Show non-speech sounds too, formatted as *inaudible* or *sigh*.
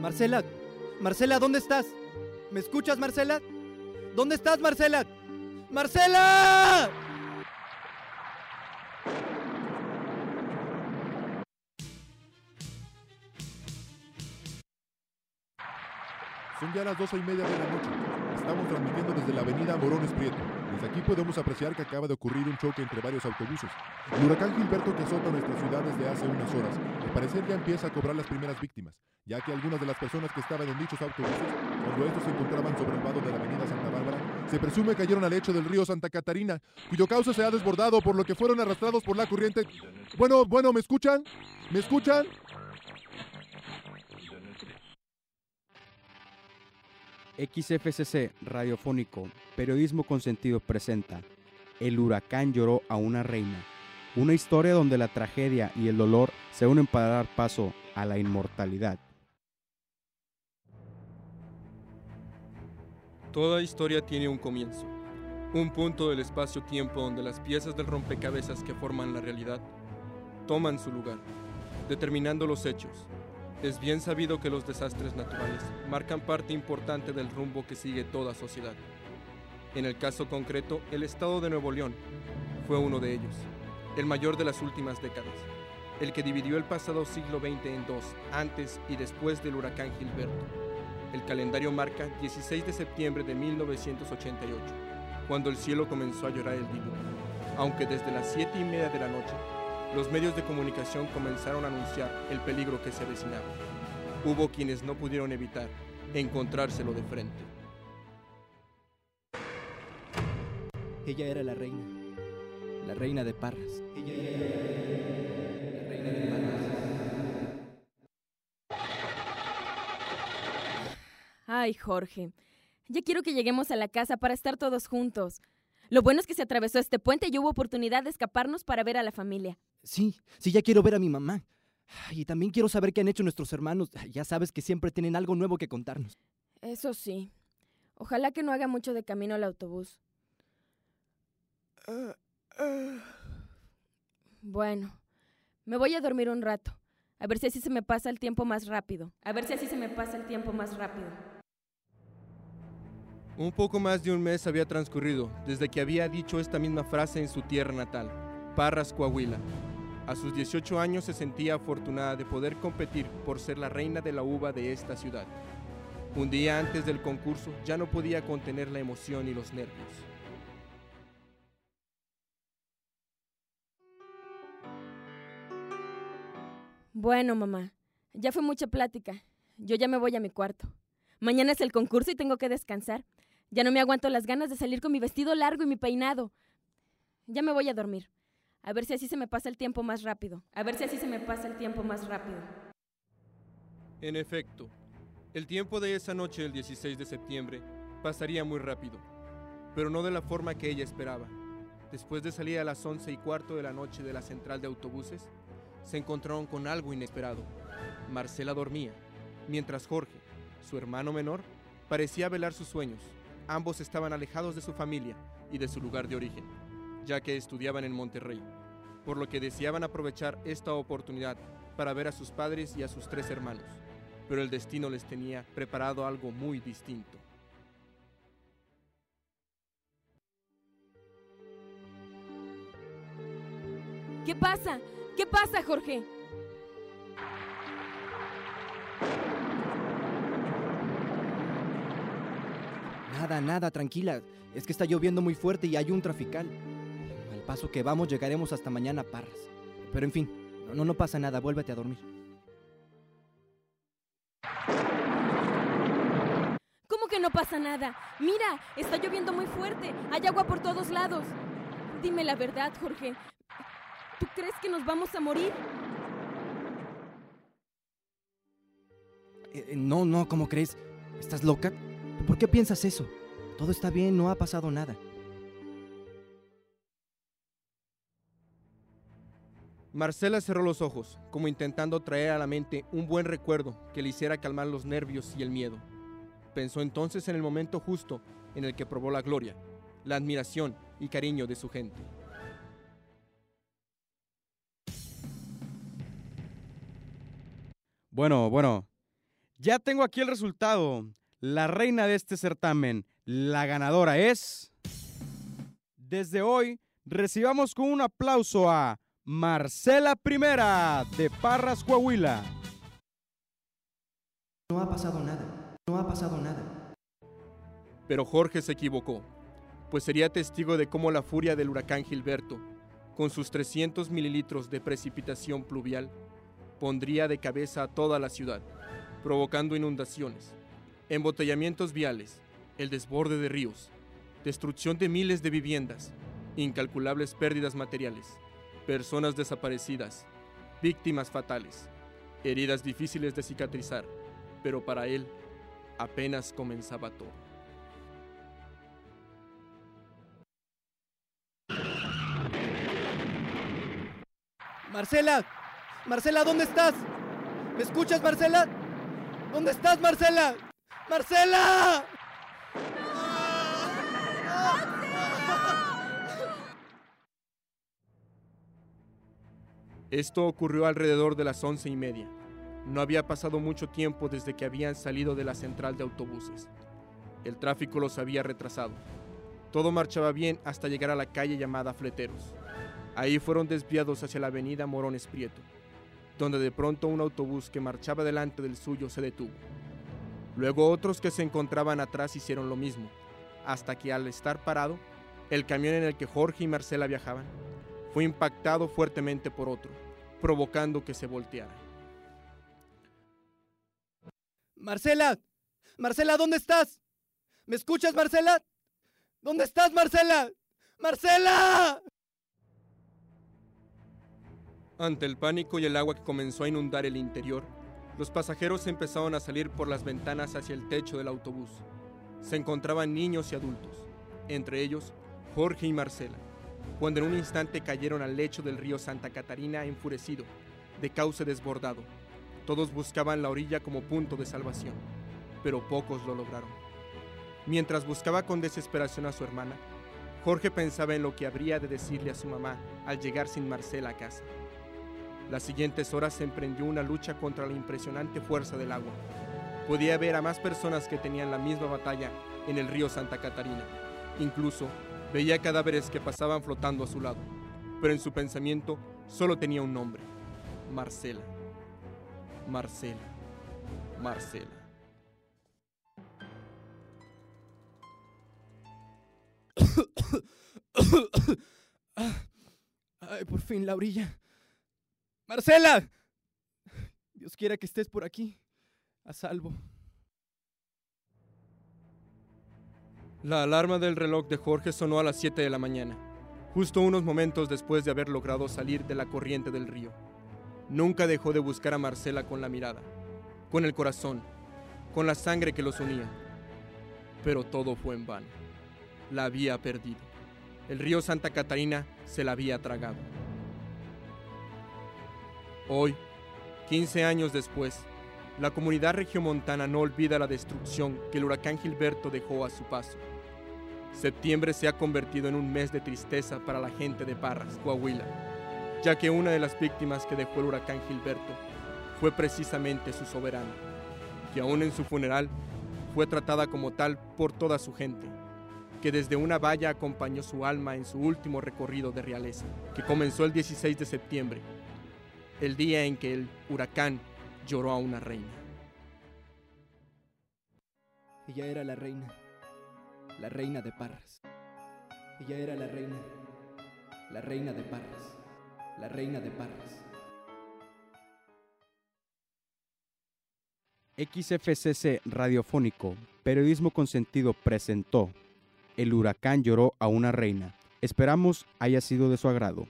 Marcela, Marcela, ¿dónde estás? ¿Me escuchas, Marcela? ¿Dónde estás, Marcela? ¡Marcela! Son ya las doce y media de la noche. Estamos transmitiendo desde la avenida Morones Prieto. Desde aquí podemos apreciar que acaba de ocurrir un choque entre varios autobuses. El huracán Gilberto que azota nuestra ciudad desde hace unas horas, al parecer ya empieza a cobrar las primeras víctimas, ya que algunas de las personas que estaban en dichos autobuses, cuando estos se encontraban sobre el vado de la avenida Santa Bárbara, se presume cayeron al lecho del río Santa Catarina, cuyo cauce se ha desbordado por lo que fueron arrastrados por la corriente. Bueno, bueno, ¿me escuchan? ¿Me escuchan? XFCC Radiofónico, Periodismo con Sentido presenta El huracán lloró a una reina, una historia donde la tragedia y el dolor se unen para dar paso a la inmortalidad. Toda historia tiene un comienzo, un punto del espacio-tiempo donde las piezas del rompecabezas que forman la realidad toman su lugar, determinando los hechos, es bien sabido que los desastres naturales marcan parte importante del rumbo que sigue toda sociedad. En el caso concreto, el estado de Nuevo León fue uno de ellos, el mayor de las últimas décadas, el que dividió el pasado siglo XX en dos, antes y después del huracán Gilberto. El calendario marca 16 de septiembre de 1988, cuando el cielo comenzó a llorar el diluvio, aunque desde las 7 y media de la noche los medios de comunicación comenzaron a anunciar el peligro que se avecinaba. Hubo quienes no pudieron evitar encontrárselo de frente. Ella era la reina, la reina de Parras. Ella era la reina de Parras. Ay, Jorge, ya quiero que lleguemos a la casa para estar todos juntos. Lo bueno es que se atravesó este puente y hubo oportunidad de escaparnos para ver a la familia. Sí, sí, ya quiero ver a mi mamá. Y también quiero saber qué han hecho nuestros hermanos. Ya sabes que siempre tienen algo nuevo que contarnos. Eso sí. Ojalá que no haga mucho de camino al autobús. Bueno, me voy a dormir un rato. A ver si así se me pasa el tiempo más rápido. A ver si así se me pasa el tiempo más rápido. Un poco más de un mes había transcurrido desde que había dicho esta misma frase en su tierra natal, Parras, Coahuila. A sus 18 años se sentía afortunada de poder competir por ser la reina de la uva de esta ciudad. Un día antes del concurso ya no podía contener la emoción y los nervios. Bueno, mamá, ya fue mucha plática. Yo ya me voy a mi cuarto. Mañana es el concurso y tengo que descansar. Ya no me aguanto las ganas de salir con mi vestido largo y mi peinado. Ya me voy a dormir. A ver si así se me pasa el tiempo más rápido. A ver si así se me pasa el tiempo más rápido. En efecto, el tiempo de esa noche del 16 de septiembre pasaría muy rápido, pero no de la forma que ella esperaba. Después de salir a las once y cuarto de la noche de la central de autobuses, se encontraron con algo inesperado. Marcela dormía, mientras Jorge, su hermano menor, parecía velar sus sueños. Ambos estaban alejados de su familia y de su lugar de origen, ya que estudiaban en Monterrey, por lo que deseaban aprovechar esta oportunidad para ver a sus padres y a sus tres hermanos, pero el destino les tenía preparado algo muy distinto. ¿Qué pasa? ¿Qué pasa, Jorge? Nada, nada, tranquila. Es que está lloviendo muy fuerte y hay un trafical. Al paso que vamos llegaremos hasta mañana Parras. Pero en fin, no, no pasa nada, vuélvete a dormir. ¿Cómo que no pasa nada? Mira, está lloviendo muy fuerte. Hay agua por todos lados. Dime la verdad, Jorge. ¿Tú crees que nos vamos a morir? Eh, no, no, ¿cómo crees? ¿Estás loca? ¿Por qué piensas eso? Todo está bien, no ha pasado nada. Marcela cerró los ojos, como intentando traer a la mente un buen recuerdo que le hiciera calmar los nervios y el miedo. Pensó entonces en el momento justo en el que probó la gloria, la admiración y cariño de su gente. Bueno, bueno, Ya tengo aquí el resultado. La reina de este certamen, la ganadora es... Desde hoy, recibamos con un aplauso a Marcela Primera de Parras, Coahuila. No ha pasado nada. No ha pasado nada. Pero Jorge se equivocó, pues sería testigo de cómo la furia del huracán Gilberto, con sus 300 mililitros de precipitación pluvial, pondría de cabeza a toda la ciudad, provocando inundaciones, embotellamientos viales, el desborde de ríos, destrucción de miles de viviendas, incalculables pérdidas materiales, personas desaparecidas, víctimas fatales, heridas difíciles de cicatrizar, pero para él apenas comenzaba todo. Marcela, Marcela, ¿dónde estás? ¿Me escuchas, Marcela? ¿Dónde estás, Marcela? Marcela. Esto ocurrió alrededor de las once y media. No había pasado mucho tiempo desde que habían salido de la central de autobuses. El tráfico los había retrasado. Todo marchaba bien hasta llegar a la calle llamada Fleteros. Ahí fueron desviados hacia la avenida Morones Prieto, donde de pronto un autobús que marchaba delante del suyo se detuvo. Luego otros que se encontraban atrás hicieron lo mismo, hasta que al estar parado, el camión en el que Jorge y Marcela viajaban fue impactado fuertemente por otro, provocando que se volteara. Marcela, Marcela, ¿dónde estás? ¿Me escuchas, Marcela? ¿Dónde estás, Marcela? Marcela. Ante el pánico y el agua que comenzó a inundar el interior, los pasajeros empezaron a salir por las ventanas hacia el techo del autobús. Se encontraban niños y adultos, entre ellos Jorge y Marcela, cuando en un instante cayeron al lecho del río Santa Catarina enfurecido, de cauce desbordado. Todos buscaban la orilla como punto de salvación, pero pocos lo lograron. Mientras buscaba con desesperación a su hermana, Jorge pensaba en lo que habría de decirle a su mamá al llegar sin Marcela a casa. Las siguientes horas se emprendió una lucha contra la impresionante fuerza del agua. Podía ver a más personas que tenían la misma batalla en el río Santa Catarina. Incluso veía cadáveres que pasaban flotando a su lado, pero en su pensamiento solo tenía un nombre, Marcela. Marcela. Marcela. *coughs* Ay, por fin la orilla. Marcela. Dios quiera que estés por aquí, a salvo. La alarma del reloj de Jorge sonó a las 7 de la mañana, justo unos momentos después de haber logrado salir de la corriente del río. Nunca dejó de buscar a Marcela con la mirada, con el corazón, con la sangre que los unía. Pero todo fue en vano. La había perdido. El río Santa Catarina se la había tragado. Hoy, 15 años después, la comunidad regiomontana no olvida la destrucción que el huracán Gilberto dejó a su paso. Septiembre se ha convertido en un mes de tristeza para la gente de Parras, Coahuila, ya que una de las víctimas que dejó el huracán Gilberto fue precisamente su soberano, que aún en su funeral fue tratada como tal por toda su gente, que desde una valla acompañó su alma en su último recorrido de realeza, que comenzó el 16 de septiembre, el día en que el huracán lloró a una reina. Ella era la reina, la reina de Parras. Ella era la reina, la reina de Parras, la reina de Parras. XFCC Radiofónico, Periodismo con Sentido presentó El huracán lloró a una reina. Esperamos haya sido de su agrado.